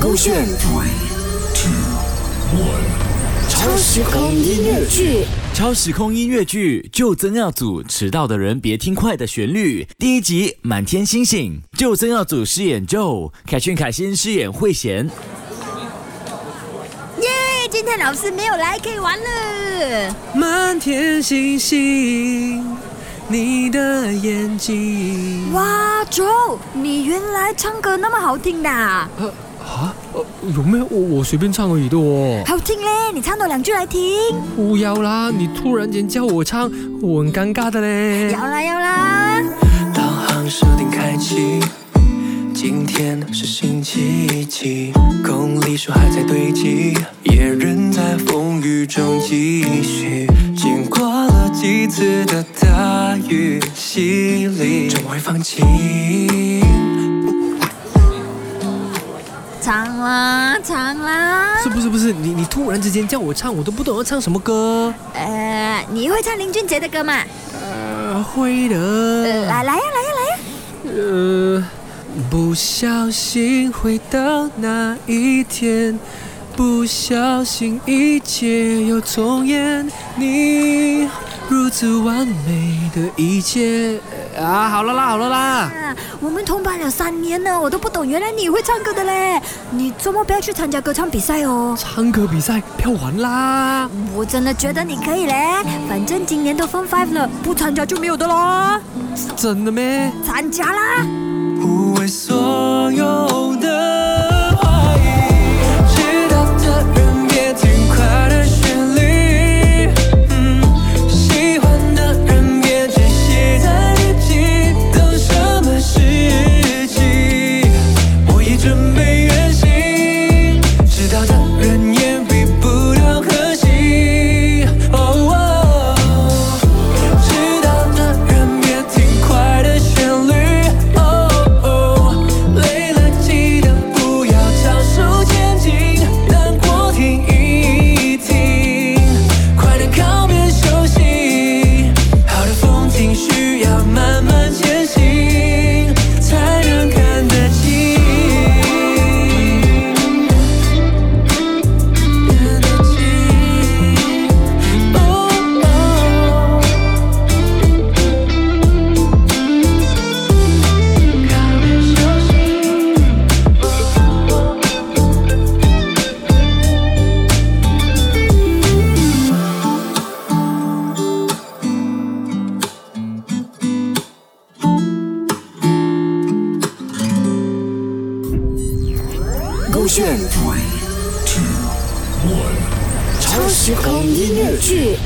勾选 Three, two, one. 超时空音乐剧。超时空音乐剧《就曾耀祖迟到的人别听快的旋律》第一集《满天星星》，就曾耀祖饰演 Joe，凯旋凯欣饰演慧贤。耶！今天老师没有来，可以玩了。满天星星，你的眼睛。哇，，Joe，，你原来唱歌那么好听的啊，呃啊，呃有没有？我我随便唱而已的哦。好听嘞！你唱多两句来听。不要啦，你突然间叫我唱，我很尴尬的嘞。要啦要啦，导航设定开启，今天是星期几？公里数还在堆积，也仍在风雨中继续。经过了几次的大雨洗礼，终会放弃。唱啦唱啦。是不是不是？你你突然之间叫我唱，我都不懂要唱什么歌。呃，你会唱林俊杰的歌吗？呃，会的。呃，来来呀来呀来呀。呃，不小心回到那一天，不小心一切又重演，你如此完美的一切啊！好了啦，好了啦，啊，我们同班了三年了，我都不懂，原来你会唱歌的嘞！你周末不要去参加歌唱比赛哦。唱歌比赛票完啦！我真的觉得你可以嘞，反正今年都 Form Five 了，不参加就没有的啦。真的咩？参加啦！不为所有勾选 Three, two, one. 超时空音乐剧。